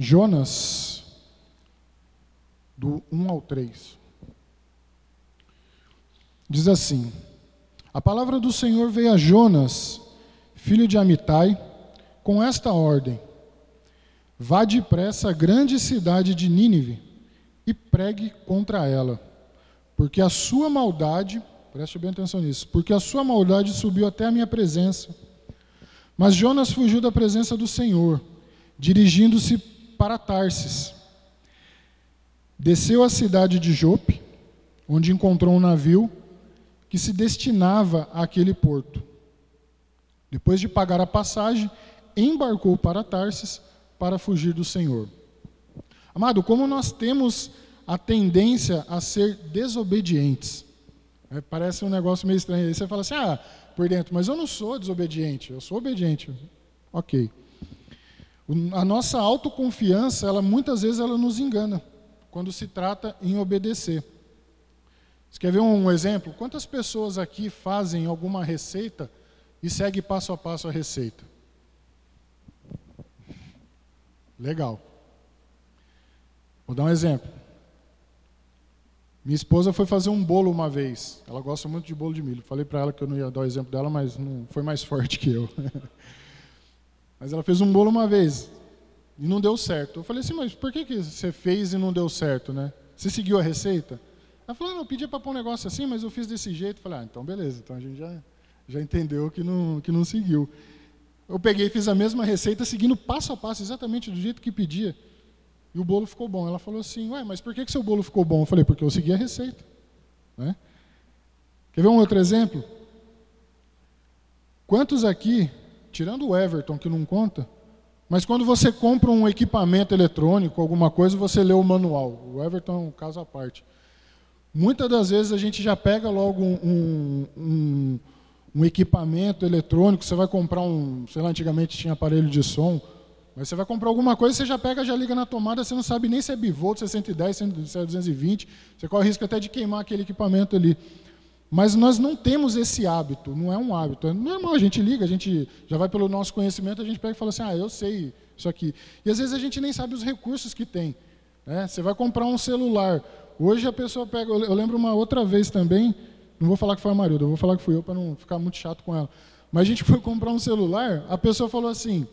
Jonas, do 1 ao 3. Diz assim: A palavra do Senhor veio a Jonas, filho de Amitai, com esta ordem: Vá depressa à grande cidade de Nínive e pregue contra ela, porque a sua maldade, preste bem atenção nisso, porque a sua maldade subiu até a minha presença. Mas Jonas fugiu da presença do Senhor, dirigindo-se para Tarsis. Desceu à cidade de Jope, onde encontrou um navio que se destinava àquele porto. Depois de pagar a passagem, embarcou para Tarsis para fugir do Senhor. Amado, como nós temos a tendência a ser desobedientes. É, parece um negócio meio estranho. Aí você fala assim, ah, por dentro, mas eu não sou desobediente, eu sou obediente. Ok. A nossa autoconfiança, ela muitas vezes ela nos engana quando se trata em obedecer. Você quer ver um exemplo? Quantas pessoas aqui fazem alguma receita e segue passo a passo a receita? Legal. Vou dar um exemplo. Minha esposa foi fazer um bolo uma vez. Ela gosta muito de bolo de milho. Falei para ela que eu não ia dar o exemplo dela, mas não foi mais forte que eu. mas ela fez um bolo uma vez e não deu certo. Eu falei assim, mas por que, que você fez e não deu certo, né? Você seguiu a receita? Ela falou, ah, não, eu pedi para pôr um negócio assim, mas eu fiz desse jeito. Eu falei, ah, então beleza, então a gente já, já entendeu que não, que não seguiu. Eu peguei e fiz a mesma receita, seguindo passo a passo, exatamente do jeito que pedia. E o bolo ficou bom. Ela falou assim, ué, mas por que, que seu bolo ficou bom? Eu falei, porque eu segui a receita. Né? Quer ver um outro exemplo? Quantos aqui, tirando o Everton, que não conta, mas quando você compra um equipamento eletrônico, alguma coisa, você lê o manual. O Everton é um caso à parte. Muitas das vezes a gente já pega logo um, um um equipamento eletrônico, você vai comprar um, sei lá, antigamente tinha aparelho de som, mas você vai comprar alguma coisa, você já pega, já liga na tomada, você não sabe nem se é bivolt, se é 110, se é 220, você corre o risco até de queimar aquele equipamento ali. Mas nós não temos esse hábito, não é um hábito. É normal, a gente liga, a gente já vai pelo nosso conhecimento, a gente pega e fala assim, ah, eu sei isso aqui. E às vezes a gente nem sabe os recursos que tem. Né? Você vai comprar um celular. Hoje a pessoa pega, eu lembro uma outra vez também, não vou falar que foi a Marilda, eu vou falar que fui eu para não ficar muito chato com ela. Mas a gente foi comprar um celular, a pessoa falou assim: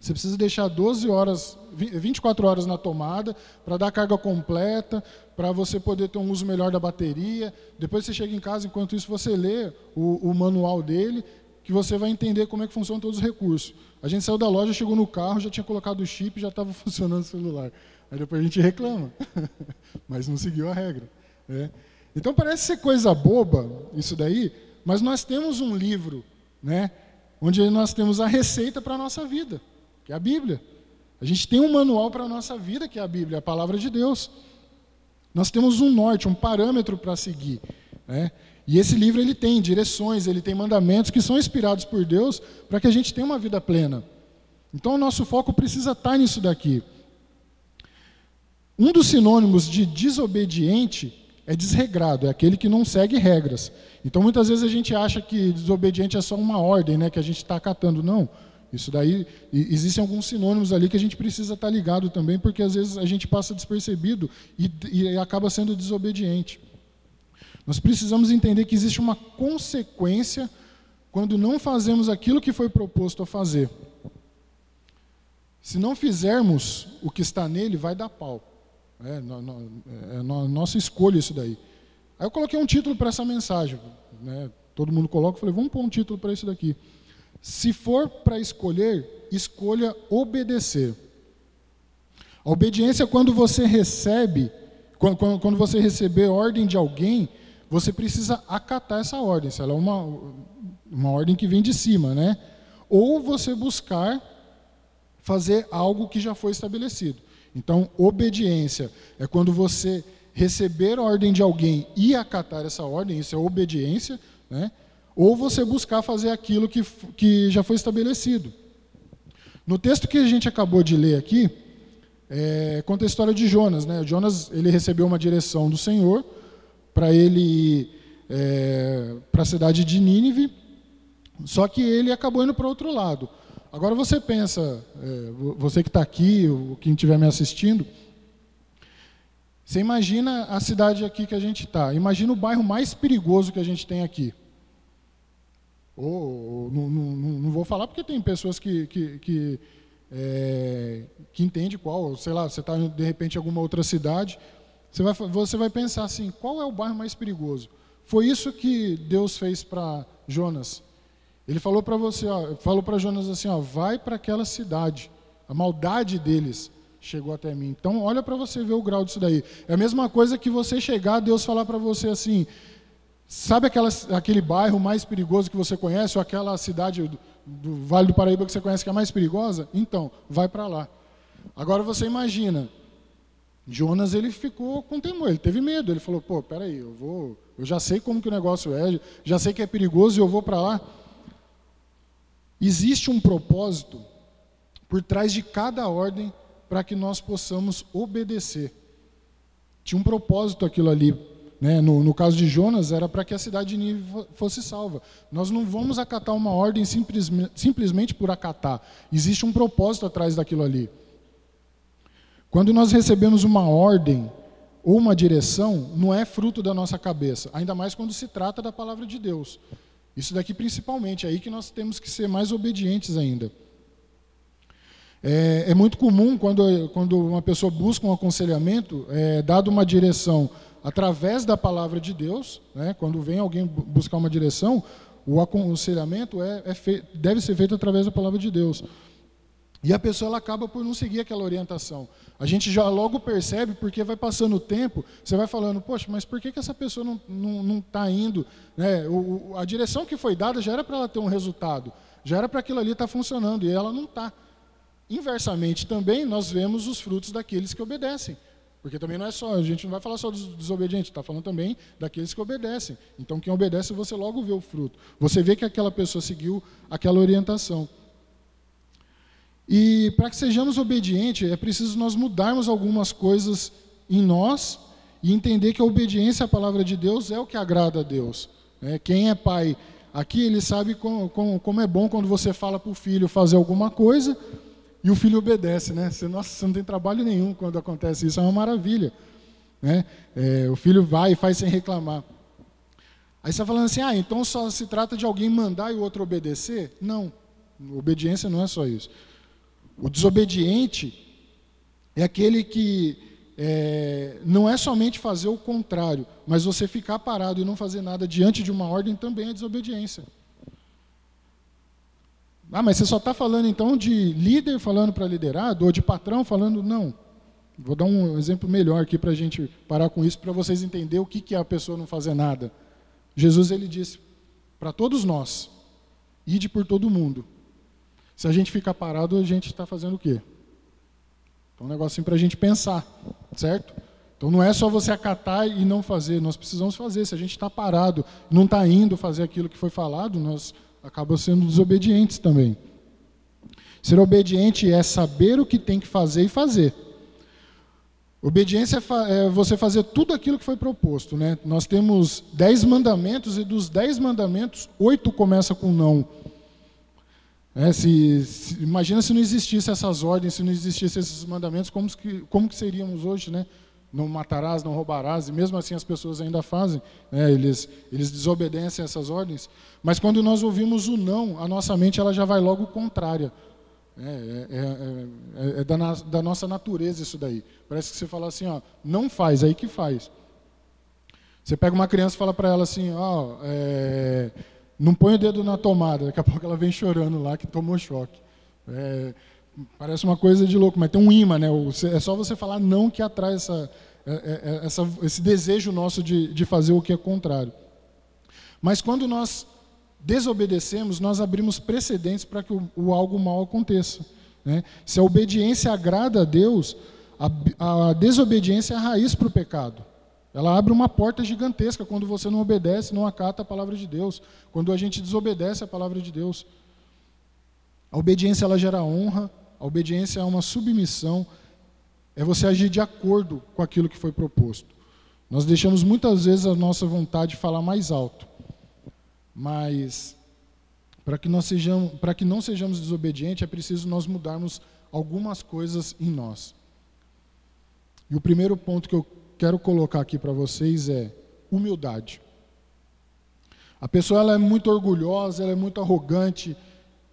você precisa deixar 12 horas, 24 horas na tomada para dar carga completa, para você poder ter um uso melhor da bateria. Depois você chega em casa, enquanto isso você lê o, o manual dele, que você vai entender como é que funcionam todos os recursos. A gente saiu da loja, chegou no carro, já tinha colocado o chip, já estava funcionando o celular. Aí depois a gente reclama, mas não seguiu a regra. Né? Então parece ser coisa boba isso daí, mas nós temos um livro, né, onde nós temos a receita para a nossa vida, que é a Bíblia. A gente tem um manual para a nossa vida, que é a Bíblia, a palavra de Deus. Nós temos um norte, um parâmetro para seguir. Né? E esse livro ele tem direções, ele tem mandamentos que são inspirados por Deus para que a gente tenha uma vida plena. Então o nosso foco precisa estar nisso daqui. Um dos sinônimos de desobediente é desregrado, é aquele que não segue regras. Então muitas vezes a gente acha que desobediente é só uma ordem, né, que a gente está acatando. Não. Isso daí, existem alguns sinônimos ali que a gente precisa estar tá ligado também, porque às vezes a gente passa despercebido e, e acaba sendo desobediente. Nós precisamos entender que existe uma consequência quando não fazemos aquilo que foi proposto a fazer. Se não fizermos o que está nele, vai dar pau. É, no, no, é no, nossa escolha isso daí. Aí eu coloquei um título para essa mensagem. Né? Todo mundo coloca, eu falei, vamos pôr um título para isso daqui. Se for para escolher, escolha obedecer. A obediência é quando você recebe, quando, quando você receber ordem de alguém, você precisa acatar essa ordem. Se ela é uma, uma ordem que vem de cima, né? Ou você buscar fazer algo que já foi estabelecido. Então, obediência é quando você receber ordem de alguém e acatar essa ordem, isso é obediência, né? Ou você buscar fazer aquilo que, que já foi estabelecido. No texto que a gente acabou de ler aqui, é, conta a história de Jonas. Né? Jonas ele recebeu uma direção do Senhor para ele ir é, para a cidade de Nínive, só que ele acabou indo para outro lado. Agora você pensa, é, você que está aqui, ou quem estiver me assistindo, você imagina a cidade aqui que a gente está. Imagina o bairro mais perigoso que a gente tem aqui. Ou, ou não, não, não, vou falar porque tem pessoas que, que, que, é, que entendem qual, sei lá, você está de repente em alguma outra cidade, você vai, você vai pensar assim, qual é o bairro mais perigoso? Foi isso que Deus fez para Jonas. Ele falou para você, ó, falou para Jonas assim, ó, vai para aquela cidade. A maldade deles chegou até mim. Então, olha para você ver o grau disso daí. É a mesma coisa que você chegar, Deus falar para você assim: sabe aquela, aquele bairro mais perigoso que você conhece, ou aquela cidade do, do Vale do Paraíba que você conhece que é mais perigosa? Então, vai para lá. Agora você imagina, Jonas ele ficou com temor, ele teve medo, ele falou: pô, peraí, eu vou, eu já sei como que o negócio é, já sei que é perigoso e eu vou para lá. Existe um propósito por trás de cada ordem para que nós possamos obedecer. Tinha um propósito aquilo ali. Né? No, no caso de Jonas, era para que a cidade de Nínive fosse salva. Nós não vamos acatar uma ordem simplesmente, simplesmente por acatar. Existe um propósito atrás daquilo ali. Quando nós recebemos uma ordem ou uma direção, não é fruto da nossa cabeça, ainda mais quando se trata da palavra de Deus. Isso daqui principalmente, é aí que nós temos que ser mais obedientes ainda. É, é, muito comum quando, quando uma pessoa busca um aconselhamento, é, dado uma direção através da palavra de Deus, né, quando vem alguém buscar uma direção, o aconselhamento é, é deve ser feito através da palavra de Deus. E a pessoa ela acaba por não seguir aquela orientação. A gente já logo percebe, porque vai passando o tempo, você vai falando, poxa, mas por que, que essa pessoa não está não, não tá indo? Né? O, a direção que foi dada já era para ela ter um resultado, já era para aquilo ali estar tá funcionando, e ela não está. Inversamente também, nós vemos os frutos daqueles que obedecem. Porque também não é só, a gente não vai falar só dos desobedientes, está falando também daqueles que obedecem. Então, quem obedece, você logo vê o fruto. Você vê que aquela pessoa seguiu aquela orientação. E para que sejamos obedientes, é preciso nós mudarmos algumas coisas em nós e entender que a obediência à palavra de Deus é o que agrada a Deus. Né? Quem é pai aqui, ele sabe como, como, como é bom quando você fala para o filho fazer alguma coisa e o filho obedece, né? Você, nossa, você não tem trabalho nenhum quando acontece isso, é uma maravilha. Né? É, o filho vai e faz sem reclamar. Aí você está falando assim, ah, então só se trata de alguém mandar e o outro obedecer? Não, obediência não é só isso. O desobediente é aquele que é, não é somente fazer o contrário, mas você ficar parado e não fazer nada diante de uma ordem também é desobediência. Ah, mas você só está falando então de líder falando para liderado ou de patrão falando. Não. Vou dar um exemplo melhor aqui para a gente parar com isso, para vocês entenderem o que, que é a pessoa não fazer nada. Jesus ele disse para todos nós: ide por todo mundo. Se a gente ficar parado, a gente está fazendo o quê? Então, um negocinho para a gente pensar, certo? Então não é só você acatar e não fazer, nós precisamos fazer. Se a gente está parado, não está indo fazer aquilo que foi falado, nós acabam sendo desobedientes também. Ser obediente é saber o que tem que fazer e fazer. Obediência é, é você fazer tudo aquilo que foi proposto. Né? Nós temos dez mandamentos e dos dez mandamentos, oito começam com não. É, se, se, imagina se não existissem essas ordens, se não existissem esses mandamentos, como que, como que seríamos hoje, né? Não matarás, não roubarás, e mesmo assim as pessoas ainda fazem, né? eles, eles desobedecem essas ordens. Mas quando nós ouvimos o não, a nossa mente ela já vai logo contrária. É, é, é, é, é da, da, nossa natureza isso daí. Parece que você fala assim, ó, não faz, aí que faz. Você pega uma criança e fala para ela assim, ó, é, não põe o dedo na tomada, daqui a pouco ela vem chorando lá que tomou choque. Parece uma coisa de louco, mas tem um imã, né? É só você falar não que atrai essa, é, é, é, essa, esse desejo nosso de, de fazer o que é contrário. Mas quando nós desobedecemos, nós abrimos precedentes para que o, o, algo mal aconteça. Né? Se a obediência agrada a Deus, a, a desobediência é a raiz para o pecado. Ela abre uma porta gigantesca quando você não obedece, não acata a palavra de Deus. Quando a gente desobedece a palavra de Deus. A obediência ela gera honra, a obediência é uma submissão, é você agir de acordo com aquilo que foi proposto. Nós deixamos muitas vezes a nossa vontade falar mais alto, mas para que, nós sejamos, para que não sejamos desobedientes, é preciso nós mudarmos algumas coisas em nós. E o primeiro ponto que eu quero colocar aqui para vocês é humildade. A pessoa ela é muito orgulhosa, ela é muito arrogante.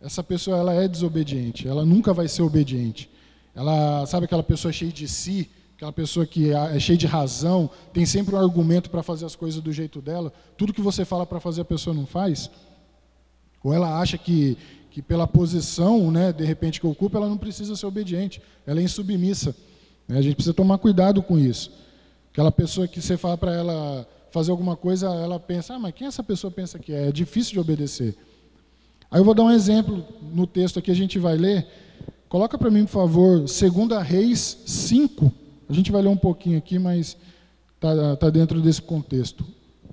Essa pessoa ela é desobediente, ela nunca vai ser obediente. Ela sabe aquela pessoa cheia de si, aquela pessoa que é, é cheia de razão, tem sempre um argumento para fazer as coisas do jeito dela. Tudo que você fala para fazer a pessoa não faz. Ou ela acha que, que pela posição, né, de repente que ocupa, ela não precisa ser obediente. Ela é insubmissa. Né? A gente precisa tomar cuidado com isso. Aquela pessoa que você fala para ela fazer alguma coisa, ela pensa, ah, mas quem essa pessoa pensa que é? É difícil de obedecer. Aí eu vou dar um exemplo no texto aqui, a gente vai ler. Coloca para mim, por favor, 2 Reis 5, a gente vai ler um pouquinho aqui, mas está tá dentro desse contexto.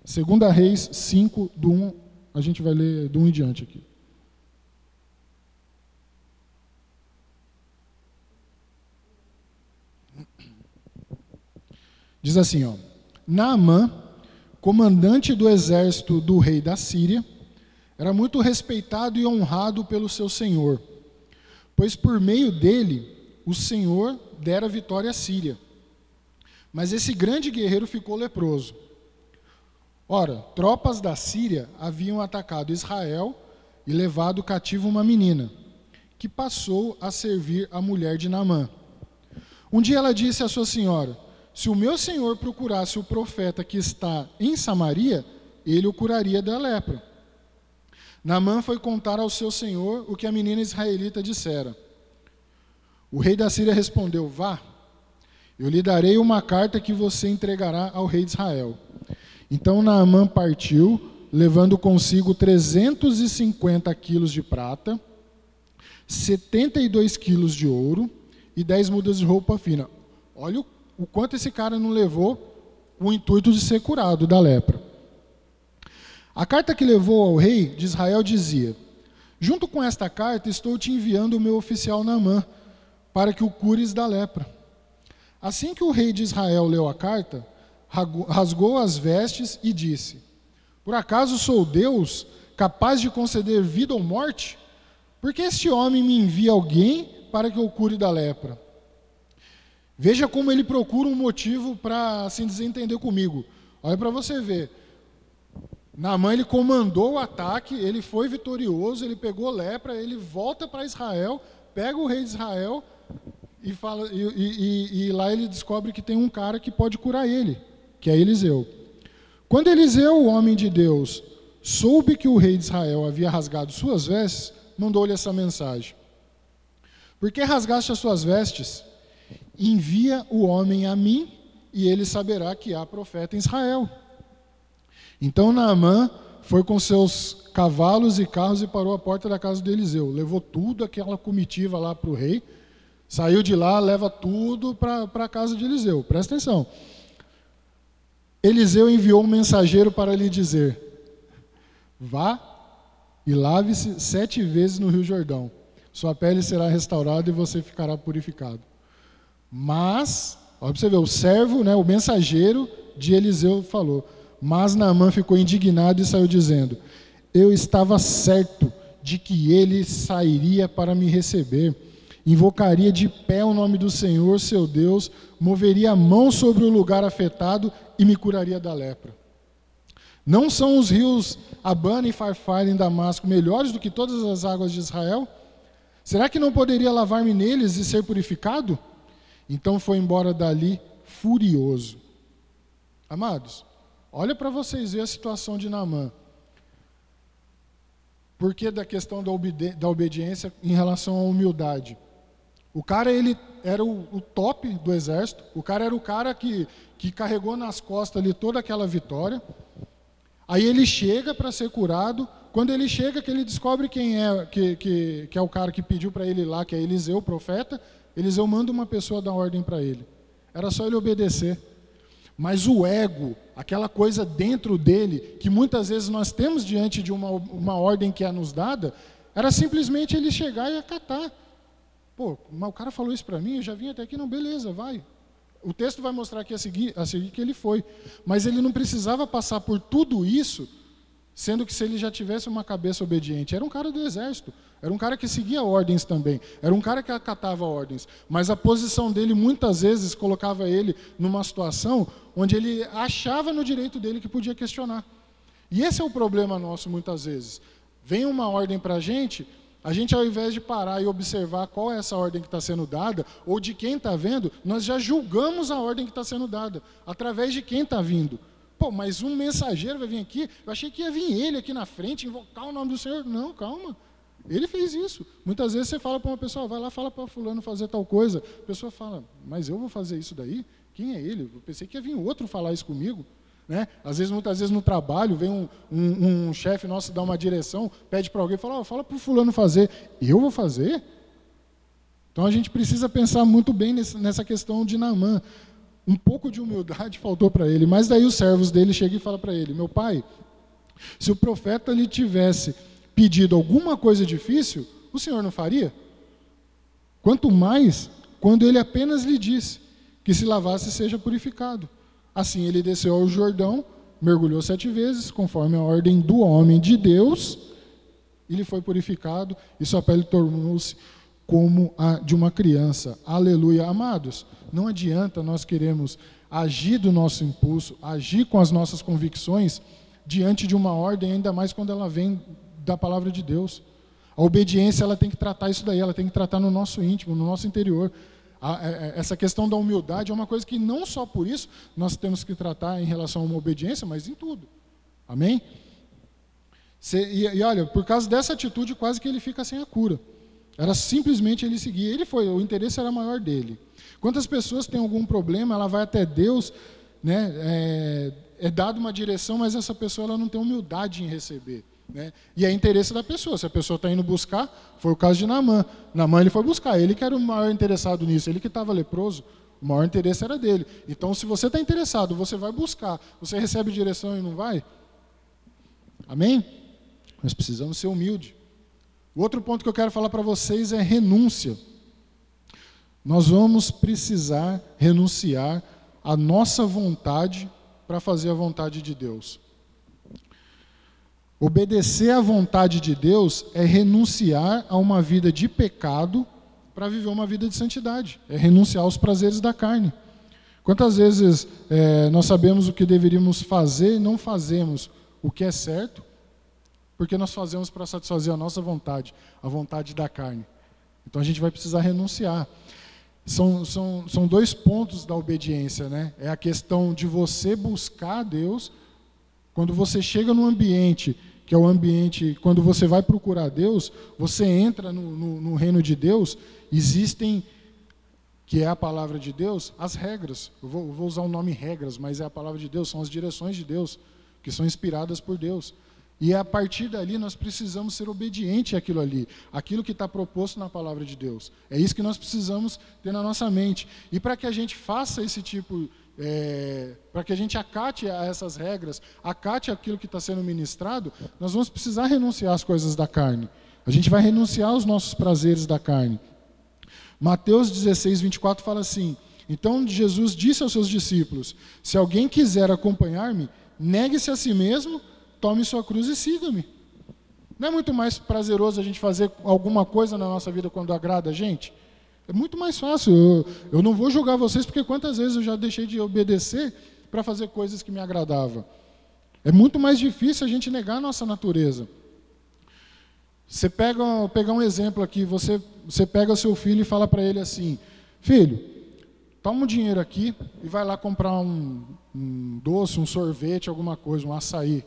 2 Reis 5, do 1, a gente vai ler do 1 em diante aqui. Diz assim, ó: Naamã, comandante do exército do rei da Síria, era muito respeitado e honrado pelo seu senhor, pois por meio dele o Senhor dera vitória à Síria. Mas esse grande guerreiro ficou leproso. Ora, tropas da Síria haviam atacado Israel e levado cativo uma menina, que passou a servir a mulher de Naamã. Um dia ela disse à sua senhora: Se o meu senhor procurasse o profeta que está em Samaria, ele o curaria da lepra. Naamã foi contar ao seu senhor o que a menina israelita dissera. O rei da Síria respondeu: Vá, eu lhe darei uma carta que você entregará ao rei de Israel. Então Naamã partiu, levando consigo 350 quilos de prata, 72 quilos de ouro e 10 mudas de roupa fina. Olha o, o quanto esse cara não levou o intuito de ser curado da lepra. A carta que levou ao rei de Israel dizia: Junto com esta carta estou te enviando o meu oficial Naamã, para que o cures da lepra. Assim que o rei de Israel leu a carta, rasgou as vestes e disse: Por acaso sou Deus capaz de conceder vida ou morte? Porque este homem me envia alguém para que eu cure da lepra. Veja como ele procura um motivo para se desentender comigo. Olha para você ver. Naamã ele comandou o ataque, ele foi vitorioso, ele pegou lepra, ele volta para Israel, pega o rei de Israel, e, fala, e, e, e, lá ele descobre que tem um cara que pode curar ele, que é Eliseu. Quando Eliseu, o homem de Deus, soube que o rei de Israel havia rasgado suas vestes, mandou-lhe essa mensagem: Por que rasgaste as suas vestes? Envia o homem a mim, e ele saberá que há profeta em Israel. Então Naamã foi com seus cavalos e carros e parou à porta da casa de Eliseu. Levou tudo aquela comitiva lá para o rei Saiu de lá, leva tudo para a casa de Eliseu. Presta atenção. Eliseu enviou um mensageiro para lhe dizer: Vá e lave-se sete vezes no Rio Jordão. Sua pele será restaurada e você ficará purificado. Mas, olha para você ver, o servo, né, o mensageiro de Eliseu falou. Mas Naamã ficou indignado e saiu dizendo: Eu estava certo de que ele sairia para me receber invocaria de pé o nome do Senhor, seu Deus, moveria a mão sobre o lugar afetado e me curaria da lepra. Não são os rios Abana e Farfar em Damasco melhores do que todas as águas de Israel? Será que não poderia lavar-me neles e ser purificado? Então foi embora dali furioso. Amados, olha para vocês ver a situação de Naamã. Por que da questão da, obedi da obediência em relação à humildade? O cara ele era o, o, top do exército, o cara era o cara que, que carregou nas costas ali toda aquela vitória. Aí ele chega para ser curado. Quando ele chega, que ele descobre quem é que, que, que é o cara que pediu para ele lá, que é Eliseu, o profeta. Eliseu manda uma pessoa dar ordem para ele. Era só ele obedecer. Mas o ego, aquela coisa dentro dele, que muitas vezes nós temos diante de uma, uma ordem que é nos dada, era simplesmente ele chegar e acatar. Pô, mas o cara falou isso para mim, eu já vim até aqui, não, beleza, vai. O texto vai mostrar aqui a seguir, a seguir que ele foi. Mas ele não precisava passar por tudo isso Sendo que se ele já tivesse uma cabeça obediente, era um cara do exército, era um cara que seguia ordens também, era um cara que acatava ordens, mas a posição dele muitas vezes colocava ele numa situação onde ele achava no direito dele que podia questionar. E esse é o problema nosso muitas vezes. Vem uma ordem para a gente, a gente ao invés de parar e observar qual é essa ordem que está sendo dada, ou de quem está vendo, nós já julgamos a ordem que está sendo dada, através de quem está vindo. Pô, mas um mensageiro vai vir aqui, eu achei que ia vir ele aqui na frente, invocar o nome do Senhor. Não, calma. Ele fez isso. Muitas vezes você fala para uma pessoa, vai lá, fala para fulano fazer tal coisa. A pessoa fala, mas eu vou fazer isso daí? Quem é ele? Eu pensei que ia vir outro falar isso comigo. Né? Às vezes, muitas vezes no trabalho, vem um, um, um chefe nosso dar uma direção, pede para alguém, fala, oh, fala para o fulano fazer. Eu vou fazer? Então a gente precisa pensar muito bem nesse, nessa questão de Naamã um pouco de humildade faltou para ele. Mas daí os servos dele chegam e falam para ele: Meu pai, se o profeta lhe tivesse pedido alguma coisa difícil, o senhor não faria? Quanto mais quando ele apenas lhe disse que se lavasse seja purificado. Assim ele desceu ao Jordão, mergulhou sete vezes, conforme a ordem do homem de Deus, e ele foi purificado, e sua pele tornou-se como a de uma criança. Aleluia. Amados, não adianta nós queremos agir do nosso impulso, agir com as nossas convicções diante de uma ordem, ainda mais quando ela vem da palavra de Deus. A obediência ela tem que tratar isso daí, ela tem que tratar no nosso íntimo, no nosso interior. É, é, essa questão da humildade é uma coisa que não só por isso nós temos que tratar em relação a uma obediência, mas em tudo. Amém? e olha, por causa dessa atitude, quase que ele fica sem a cura. Era simplesmente ele seguir. Ele foi, o interesse era maior dele. Quantas pessoas têm algum problema, ela vai até Deus, né, é, é dado uma direção, mas essa pessoa ela não tem humildade em receber. Né? E é interesse da pessoa. Se a pessoa está indo buscar, foi o caso de Namã. Namã ele foi buscar, ele que era o maior interessado nisso, ele que estava leproso, o maior interesse era dele. Então, se você está interessado, você vai buscar, você recebe direção e não vai? Amém? Nós precisamos ser humildes. O outro ponto que eu quero falar para vocês é renúncia. Nós vamos precisar renunciar à nossa vontade para fazer a vontade de Deus. Obedecer à vontade de Deus é renunciar a uma vida de pecado para viver uma vida de santidade, é renunciar aos prazeres da carne. Quantas vezes é, nós sabemos o que deveríamos fazer e não fazemos o que é certo porque nós fazemos para satisfazer a nossa vontade, a vontade da carne. Então a gente vai precisar renunciar. São, são, são dois pontos da obediência, né? É a questão de você buscar Deus, quando você chega no ambiente, que é o ambiente, quando você vai procurar Deus, você entra no, no, no reino de Deus, existem, que é a palavra de Deus, as regras. Eu vou, eu vou usar o nome regras, mas é a palavra de Deus, são as direções de Deus, que são inspiradas por Deus. E a partir dali nós precisamos ser obedientes àquilo ali, aquilo que está proposto na palavra de Deus. É isso que nós precisamos ter na nossa mente. E para que a gente faça esse tipo, é, para que a gente acate a essas regras, acate aquilo que está sendo ministrado, nós vamos precisar renunciar às coisas da carne. A gente vai renunciar aos nossos prazeres da carne. Mateus 16, 24 fala assim: Então Jesus disse aos seus discípulos: Se alguém quiser acompanhar-me, negue-se a si mesmo tome sua cruz e siga-me. Não é muito mais prazeroso a gente fazer alguma coisa na nossa vida quando agrada a gente? É muito mais fácil. Eu, eu não vou julgar vocês, porque quantas vezes eu já deixei de obedecer para fazer coisas que me agradavam. É muito mais difícil a gente negar a nossa natureza. Você pega, pegar um exemplo aqui, você, você pega seu filho e fala para ele assim, filho, toma um dinheiro aqui e vai lá comprar um, um doce, um sorvete, alguma coisa, um açaí.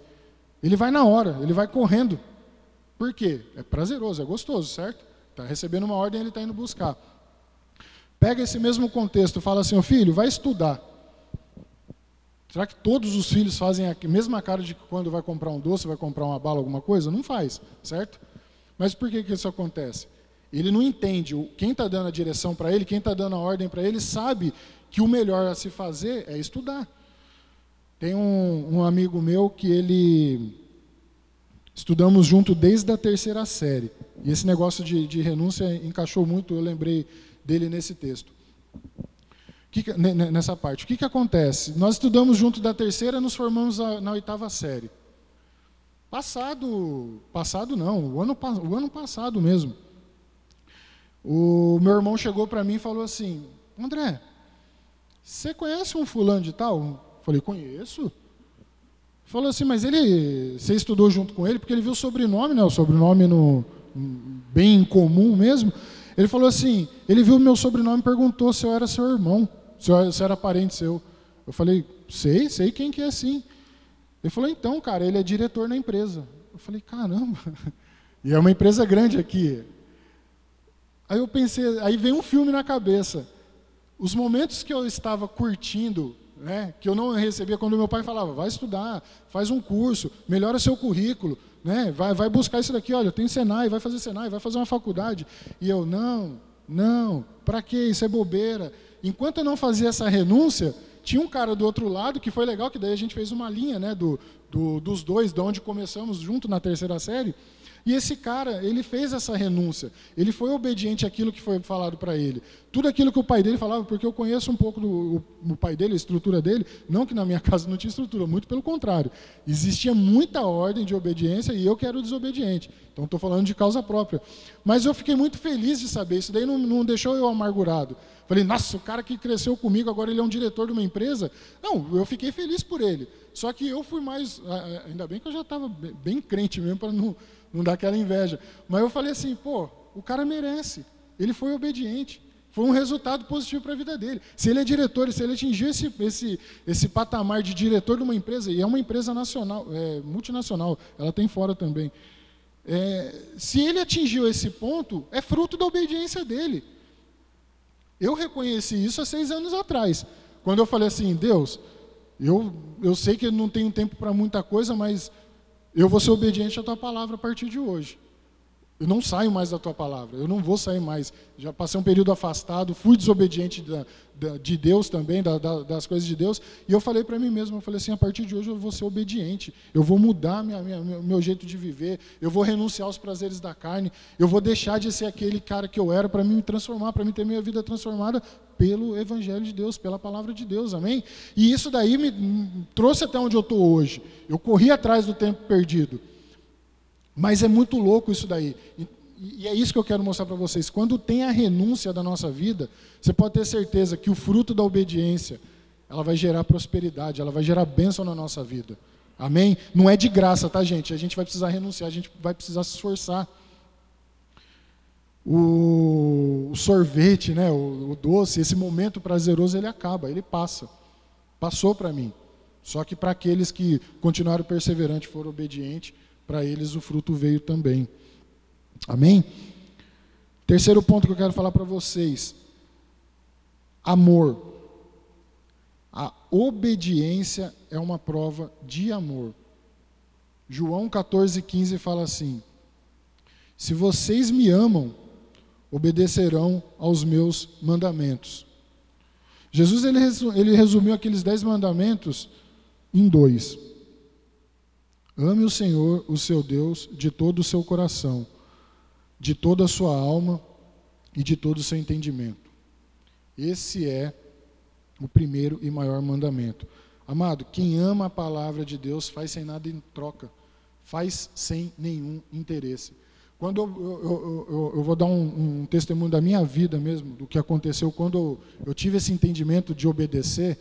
Ele vai na hora, ele vai correndo. Por quê? É prazeroso, é gostoso, certo? Está recebendo uma ordem, ele está indo buscar. Pega esse mesmo contexto, fala assim, ô filho, vai estudar. Será que todos os filhos fazem a mesma cara de que quando vai comprar um doce, vai comprar uma bala, alguma coisa? Não faz, certo? Mas por que, que isso acontece? Ele não entende, quem está dando a direção para ele, quem está dando a ordem para ele, sabe que o melhor a se fazer é estudar. Tem um, um amigo meu que ele estudamos junto desde a terceira série. E esse negócio de, de renúncia encaixou muito, eu lembrei dele nesse texto. Que, nessa parte. O que, que acontece? Nós estudamos junto da terceira, nos formamos a, na oitava série. Passado, passado não, o ano, o ano passado mesmo. O meu irmão chegou para mim e falou assim: André, você conhece um fulano de tal? Falei, conheço. Falou assim, mas ele, você estudou junto com ele, porque ele viu o sobrenome, né? O sobrenome no, bem comum mesmo. Ele falou assim, ele viu o meu sobrenome e perguntou se eu era seu irmão, se eu, se era parente seu. Eu falei, sei, sei quem que é sim. Ele falou, então, cara, ele é diretor na empresa. Eu falei, caramba. E é uma empresa grande aqui. Aí eu pensei, aí vem um filme na cabeça. Os momentos que eu estava curtindo, né, que eu não recebia quando meu pai falava, vai estudar, faz um curso, melhora seu currículo, né, vai, vai buscar isso daqui, olha, tem Senai, vai fazer Senai, vai fazer uma faculdade. E eu, não, não, para que isso é bobeira. Enquanto eu não fazia essa renúncia, tinha um cara do outro lado que foi legal, que daí a gente fez uma linha né, do, do, dos dois, de onde começamos junto na terceira série. E esse cara, ele fez essa renúncia. Ele foi obediente àquilo que foi falado para ele. Tudo aquilo que o pai dele falava, porque eu conheço um pouco do o, o pai dele, a estrutura dele, não que na minha casa não tinha estrutura, muito pelo contrário. Existia muita ordem de obediência e eu que era o desobediente. Então estou falando de causa própria. Mas eu fiquei muito feliz de saber, isso daí não, não deixou eu amargurado. Falei, nossa, o cara que cresceu comigo, agora ele é um diretor de uma empresa. Não, eu fiquei feliz por ele. Só que eu fui mais. Ainda bem que eu já estava bem crente mesmo, para não, não dar aquela inveja. Mas eu falei assim, pô, o cara merece. Ele foi obediente. Foi um resultado positivo para a vida dele. Se ele é diretor, se ele atingiu esse, esse, esse patamar de diretor de uma empresa, e é uma empresa nacional, é, multinacional, ela tem fora também. É, se ele atingiu esse ponto, é fruto da obediência dele. Eu reconheci isso há seis anos atrás, quando eu falei assim, Deus, eu, eu sei que não tenho tempo para muita coisa, mas eu vou ser obediente à tua palavra a partir de hoje. Eu não saio mais da tua palavra, eu não vou sair mais. Já passei um período afastado, fui desobediente da, da, de Deus também, da, das coisas de Deus, e eu falei para mim mesmo, eu falei assim, a partir de hoje eu vou ser obediente, eu vou mudar minha, minha, meu jeito de viver, eu vou renunciar aos prazeres da carne, eu vou deixar de ser aquele cara que eu era para me transformar, para me ter minha vida transformada pelo Evangelho de Deus, pela palavra de Deus, amém? E isso daí me, me trouxe até onde eu estou hoje. Eu corri atrás do tempo perdido. Mas é muito louco isso daí. E é isso que eu quero mostrar para vocês. Quando tem a renúncia da nossa vida, você pode ter certeza que o fruto da obediência, ela vai gerar prosperidade, ela vai gerar bênção na nossa vida. Amém? Não é de graça, tá, gente? A gente vai precisar renunciar, a gente vai precisar se esforçar. O, o sorvete, né, o, o doce, esse momento prazeroso, ele acaba, ele passa. Passou para mim. Só que para aqueles que continuaram perseverantes, foram obedientes, para eles o fruto veio também. Amém? Terceiro ponto que eu quero falar para vocês: amor. A obediência é uma prova de amor. João 14,15 fala assim: Se vocês me amam, obedecerão aos meus mandamentos. Jesus ele resumiu aqueles dez mandamentos em dois. Ame o Senhor, o seu Deus, de todo o seu coração, de toda a sua alma e de todo o seu entendimento. Esse é o primeiro e maior mandamento. Amado, quem ama a palavra de Deus faz sem nada em troca, faz sem nenhum interesse. Quando eu, eu, eu, eu vou dar um, um, testemunho da minha vida mesmo, do que aconteceu quando eu tive esse entendimento de obedecer,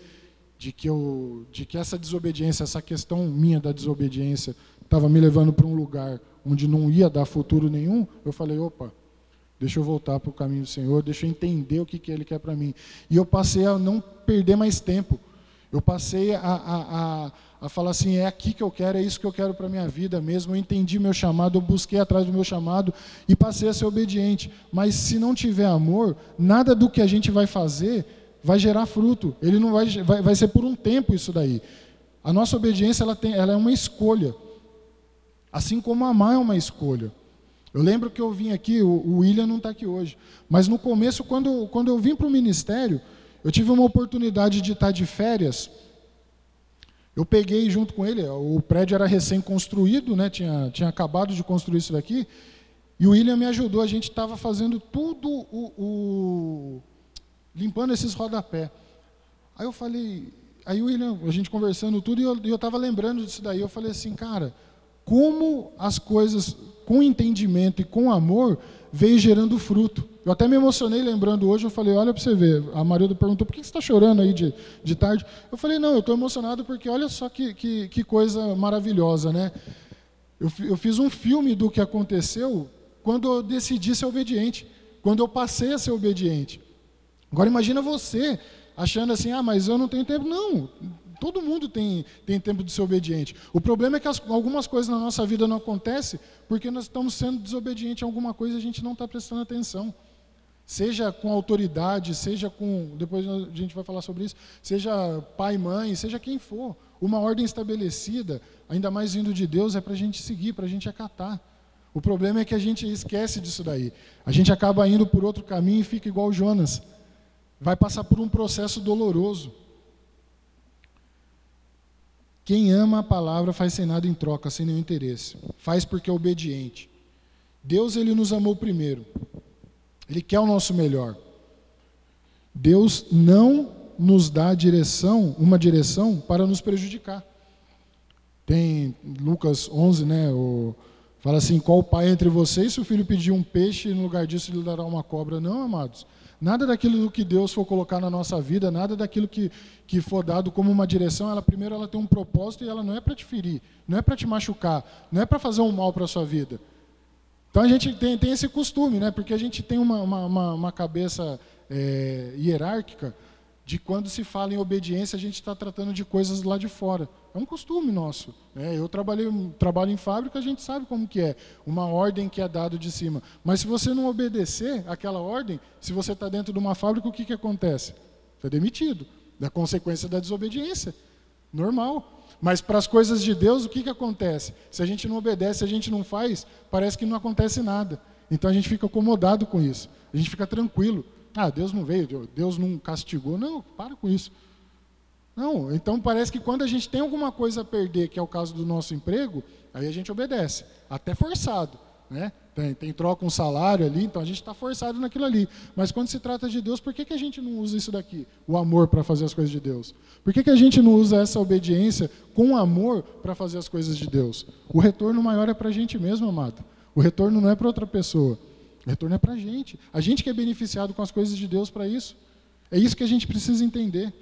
de que, eu, de que essa desobediência, essa questão minha da desobediência, estava me levando para um lugar onde não ia dar futuro nenhum, eu falei, opa, deixa eu voltar para o caminho do Senhor, deixa eu entender o que, que Ele quer para mim. E eu passei a não perder mais tempo. Eu passei a, a, a, a falar assim, é aqui que eu quero, é isso que eu quero para a minha vida mesmo. Eu entendi meu chamado, eu busquei atrás do meu chamado e passei a ser obediente. Mas se não tiver amor, nada do que a gente vai fazer vai gerar fruto. Ele não vai, vai, vai ser por um tempo isso daí. A nossa obediência ela, tem, ela é uma escolha. Assim como amar é uma escolha. Eu lembro que eu vim aqui, o, William não está aqui hoje, mas no começo, quando, quando eu vim para o ministério, eu tive uma oportunidade de estar de férias. Eu peguei junto com ele, o prédio era recém-construído, né, tinha, tinha acabado de construir isso daqui, e o William me ajudou, a gente estava fazendo tudo o, o limpando esses rodapé. Aí eu falei, aí o William, a gente conversando tudo, e eu estava lembrando disso daí. Eu falei assim, cara, como as coisas com entendimento e com amor veio gerando fruto. Eu até me emocionei lembrando hoje, eu falei, olha para você ver, a Marilda perguntou, por que você está chorando aí de, de tarde? Eu falei, não, eu estou emocionado porque olha só que, que, que coisa maravilhosa, né? Eu, eu fiz um filme do que aconteceu quando eu decidi ser obediente, quando eu passei a ser obediente. Agora imagina você achando assim, ah, mas eu não tenho tempo. Não, todo mundo tem, tem tempo de ser obediente. O problema é que as, algumas coisas na nossa vida não acontecem porque nós estamos sendo desobedientes a alguma coisa e a gente não está prestando atenção. Seja com autoridade, seja com. Depois a gente vai falar sobre isso. Seja pai, mãe, seja quem for. Uma ordem estabelecida, ainda mais vindo de Deus, é para a gente seguir, para a gente acatar. O problema é que a gente esquece disso daí. A gente acaba indo por outro caminho e fica igual Jonas. Vai passar por um processo doloroso. Quem ama a palavra faz sem nada em troca, sem nenhum interesse. Faz porque é obediente. Deus ele nos amou primeiro. Ele quer o nosso melhor. Deus não nos dá direção, uma direção para nos prejudicar. Tem Lucas 11, né, o, fala assim: qual pai entre vocês, se o filho pedir um peixe, no lugar disso lhe dará uma cobra? Não, amados. Nada daquilo que Deus for colocar na nossa vida, nada daquilo que, que for dado como uma direção, ela primeiro ela tem um propósito e ela não é para te ferir, não é para te machucar, não é para fazer um mal para a sua vida. Então a gente tem, tem esse costume, né? porque a gente tem uma, uma, uma cabeça é, hierárquica de quando se fala em obediência, a gente está tratando de coisas lá de fora. É um costume nosso. Né? Eu trabalhei, trabalho em fábrica, a gente sabe como que é. Uma ordem que é dada de cima. Mas se você não obedecer aquela ordem, se você está dentro de uma fábrica, o que, que acontece? Você é demitido. Da consequência da desobediência. Normal. Mas para as coisas de Deus, o que, que acontece? Se a gente não obedece, se a gente não faz, parece que não acontece nada. Então a gente fica acomodado com isso. A gente fica tranquilo. Ah, Deus não veio, Deus não castigou. Não, para com isso. Não, então parece que quando a gente tem alguma coisa a perder, que é o caso do nosso emprego, aí a gente obedece, até forçado. Né? Tem, tem troca um salário ali, então a gente está forçado naquilo ali. Mas quando se trata de Deus, por que, que a gente não usa isso daqui? O amor para fazer as coisas de Deus. Por que, que a gente não usa essa obediência com amor para fazer as coisas de Deus? O retorno maior é para a gente mesmo, amado. O retorno não é para outra pessoa. Retorno é para a gente. A gente que é beneficiado com as coisas de Deus para isso. É isso que a gente precisa entender.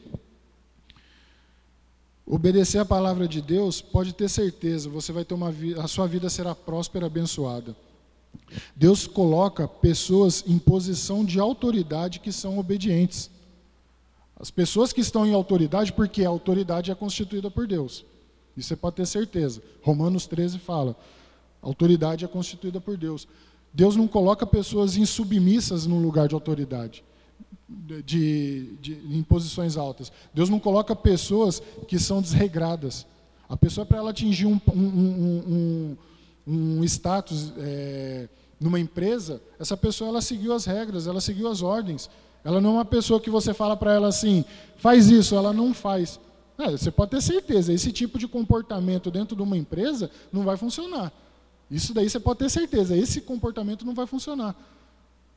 Obedecer a palavra de Deus, pode ter certeza, você vai ter uma a sua vida será próspera, abençoada. Deus coloca pessoas em posição de autoridade que são obedientes. As pessoas que estão em autoridade, porque a autoridade é constituída por Deus. Isso você pode ter certeza. Romanos 13 fala: autoridade é constituída por Deus. Deus não coloca pessoas insubmissas no lugar de autoridade, de, de, em posições altas. Deus não coloca pessoas que são desregradas. A pessoa, para ela atingir um, um, um, um, um status é, numa empresa, essa pessoa ela seguiu as regras, ela seguiu as ordens. Ela não é uma pessoa que você fala para ela assim, faz isso, ela não faz. É, você pode ter certeza, esse tipo de comportamento dentro de uma empresa não vai funcionar. Isso daí você pode ter certeza, esse comportamento não vai funcionar.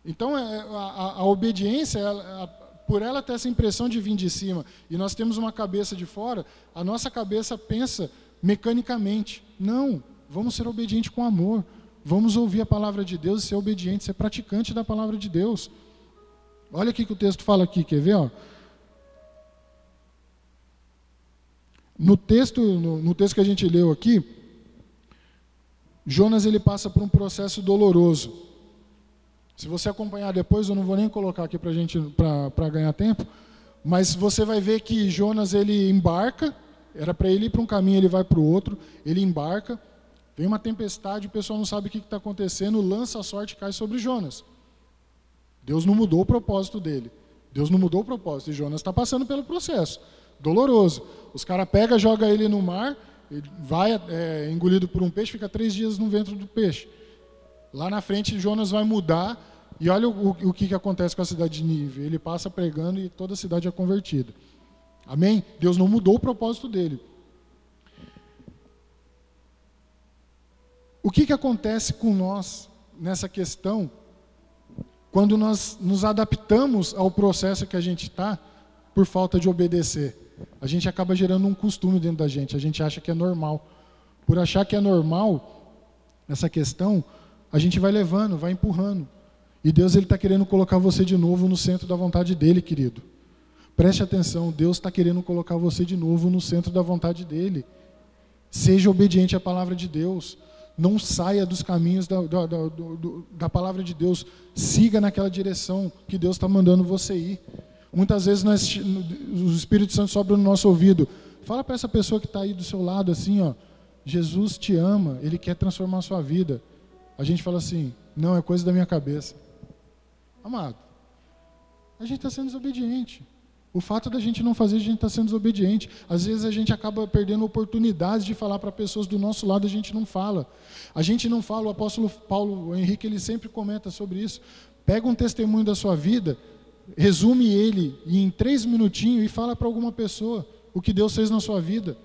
Então, é, a, a obediência, ela, por ela ter essa impressão de vir de cima, e nós temos uma cabeça de fora, a nossa cabeça pensa mecanicamente. Não, vamos ser obedientes com amor. Vamos ouvir a palavra de Deus e ser obediente, ser praticante da palavra de Deus. Olha o que o texto fala aqui, quer ver? Ó? No texto, no, no texto que a gente leu aqui, Jonas ele passa por um processo doloroso. Se você acompanhar depois, eu não vou nem colocar aqui para gente para ganhar tempo, mas você vai ver que Jonas ele embarca, era para ele ir para um caminho, ele vai para o outro, ele embarca, vem uma tempestade, o pessoal não sabe o que está acontecendo, lança a sorte e cai sobre Jonas. Deus não mudou o propósito dele. Deus não mudou o propósito. E Jonas está passando pelo processo. Doloroso. Os caras pegam, joga ele no mar, ele vai é, engolido por um peixe, fica três dias no ventre do peixe. Lá na frente, Jonas vai mudar, e olha o, o, o que, que acontece com a cidade de Nínive. Ele passa pregando e toda a cidade é convertida. Amém? Deus não mudou o propósito dele. O que, que acontece com nós nessa questão quando nós nos adaptamos ao processo que a gente está por falta de obedecer? A gente acaba gerando um costume dentro da gente, a gente acha que é normal. por achar que é normal essa questão, a gente vai levando, vai empurrando. E Deus ele está querendo colocar você de novo no centro da vontade dele, querido. Preste atenção, Deus está querendo colocar você de novo no centro da vontade dele. Seja obediente à palavra de Deus. Não saia dos caminhos da, da, da, da palavra de Deus. Siga naquela direção que Deus está mandando você ir. Muitas vezes nós, o Espírito Santo sobra no nosso ouvido. Fala para essa pessoa que está aí do seu lado assim, ó. Jesus te ama, Ele quer transformar a sua vida. A gente fala assim, não, é coisa da minha cabeça. Amado, a gente está sendo desobediente. O fato da gente não fazer, a gente está sendo desobediente. Às vezes a gente acaba perdendo oportunidades de falar para pessoas do nosso lado, a gente não fala. A gente não fala, o apóstolo Paulo Henrique, ele sempre comenta sobre isso. Pega um testemunho da sua vida, resume ele em três minutinhos e fala para alguma pessoa o que Deus fez na sua vida.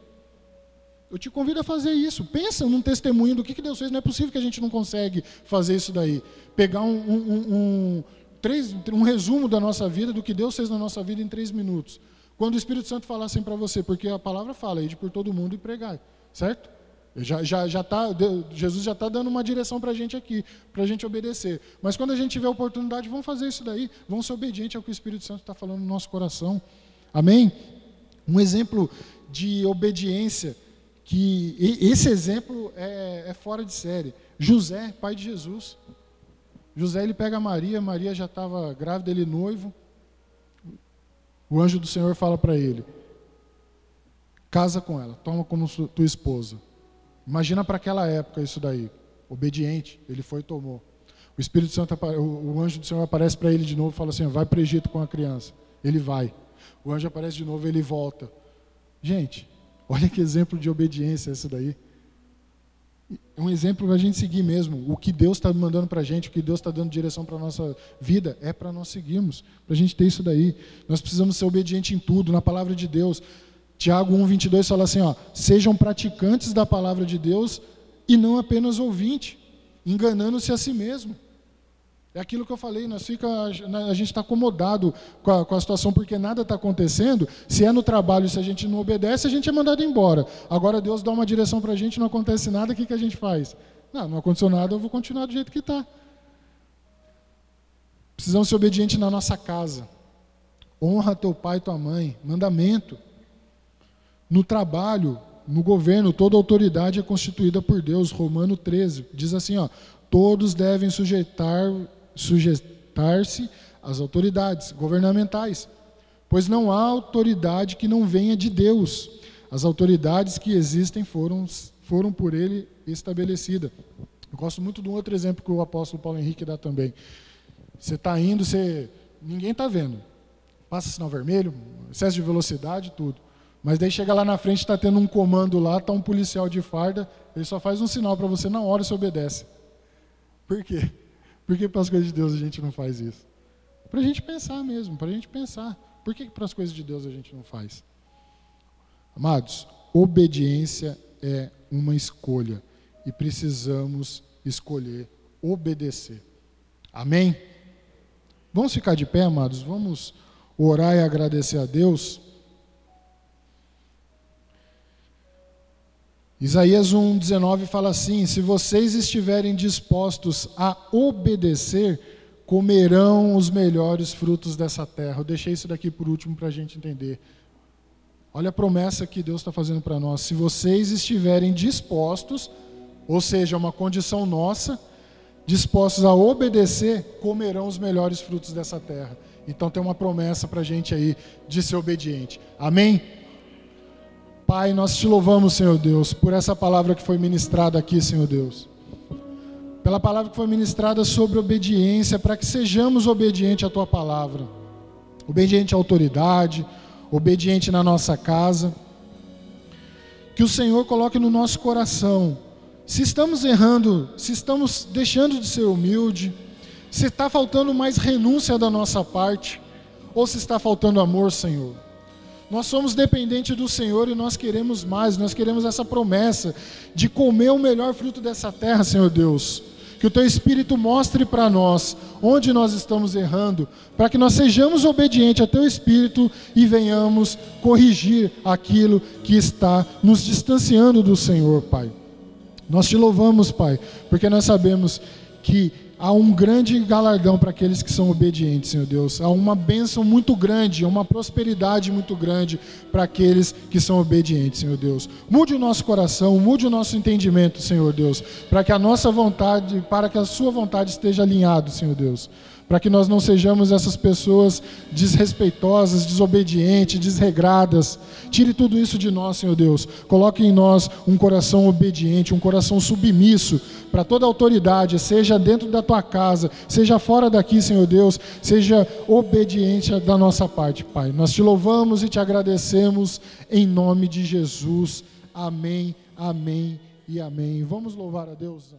Eu te convido a fazer isso. Pensa num testemunho do que Deus fez. Não é possível que a gente não consegue fazer isso daí. Pegar um, um, um três, um resumo da nossa vida, do que Deus fez na nossa vida em três minutos. Quando o Espírito Santo falar assim para você, porque a palavra fala, de por todo mundo e pregar, certo? Já, já, já tá, Jesus já está dando uma direção para a gente aqui, para a gente obedecer. Mas quando a gente tiver oportunidade, vamos fazer isso daí, vamos ser obedientes ao que o Espírito Santo está falando no nosso coração. Amém? Um exemplo de obediência, que esse exemplo é, é fora de série. José, pai de Jesus. José ele pega Maria, Maria já estava grávida, ele noivo. O anjo do Senhor fala para ele: casa com ela, toma como tua esposa. Imagina para aquela época isso daí. Obediente, ele foi e tomou. O Espírito Santo, o anjo do Senhor aparece para ele de novo e fala assim: vai para o Egito com a criança. Ele vai. O anjo aparece de novo, ele volta. Gente, olha que exemplo de obediência esse daí é um exemplo para a gente seguir mesmo. O que Deus está mandando para a gente, o que Deus está dando direção para a nossa vida, é para nós seguirmos, para a gente ter isso daí. Nós precisamos ser obedientes em tudo, na palavra de Deus. Tiago 1, 22 fala assim: ó, sejam praticantes da palavra de Deus e não apenas ouvintes, enganando-se a si mesmo. É aquilo que eu falei, nós fica, a gente está acomodado com a, com a, situação porque nada está acontecendo. Se é no trabalho, se a gente não obedece, a gente é mandado embora. Agora Deus dá uma direção para a gente, não acontece nada, o que, que a gente faz? Não, não aconteceu nada, eu vou continuar do jeito que está. Precisamos ser obedientes na nossa casa. Honra teu pai e tua mãe, mandamento. No trabalho, no governo, toda autoridade é constituída por Deus. Romano 13 diz assim, ó, todos devem sujeitar sujeitar-se às autoridades governamentais, pois não há autoridade que não venha de Deus. As autoridades que existem foram, foram por ele estabelecidas. Eu gosto muito de um outro exemplo que o apóstolo Paulo Henrique dá também. Você está indo, você, ninguém está vendo. Passa sinal vermelho, excesso de velocidade, tudo. Mas daí chega lá na frente, está tendo um comando lá, está um policial de farda, ele só faz um sinal para você, na hora você obedece. Por quê? Por que para as coisas de Deus a gente não faz isso? Para a gente pensar mesmo, para a gente pensar. Por que para as coisas de Deus a gente não faz? Amados, obediência é uma escolha e precisamos escolher obedecer. Amém? Vamos ficar de pé, amados? Vamos orar e agradecer a Deus. Isaías 1,19 fala assim: Se vocês estiverem dispostos a obedecer, comerão os melhores frutos dessa terra. Eu deixei isso daqui por último para a gente entender. Olha a promessa que Deus está fazendo para nós. Se vocês estiverem dispostos, ou seja, uma condição nossa, dispostos a obedecer, comerão os melhores frutos dessa terra. Então tem uma promessa para a gente aí de ser obediente. Amém? Pai, nós te louvamos, Senhor Deus, por essa palavra que foi ministrada aqui, Senhor Deus. Pela palavra que foi ministrada sobre obediência, para que sejamos obedientes à tua palavra. Obediente à autoridade, obediente na nossa casa. Que o Senhor coloque no nosso coração. Se estamos errando, se estamos deixando de ser humilde, se está faltando mais renúncia da nossa parte, ou se está faltando amor, Senhor. Nós somos dependentes do Senhor e nós queremos mais, nós queremos essa promessa de comer o melhor fruto dessa terra, Senhor Deus. Que o Teu Espírito mostre para nós onde nós estamos errando, para que nós sejamos obedientes a Teu Espírito e venhamos corrigir aquilo que está nos distanciando do Senhor, Pai. Nós te louvamos, Pai, porque nós sabemos que há um grande galardão para aqueles que são obedientes, Senhor Deus. Há uma bênção muito grande, uma prosperidade muito grande para aqueles que são obedientes, Senhor Deus. Mude o nosso coração, mude o nosso entendimento, Senhor Deus, para que a nossa vontade, para que a sua vontade esteja alinhado, Senhor Deus para que nós não sejamos essas pessoas desrespeitosas, desobedientes, desregradas. Tire tudo isso de nós, Senhor Deus. Coloque em nós um coração obediente, um coração submisso para toda autoridade, seja dentro da tua casa, seja fora daqui, Senhor Deus, seja obediente da nossa parte, Pai. Nós te louvamos e te agradecemos em nome de Jesus. Amém, amém e amém. Vamos louvar a Deus.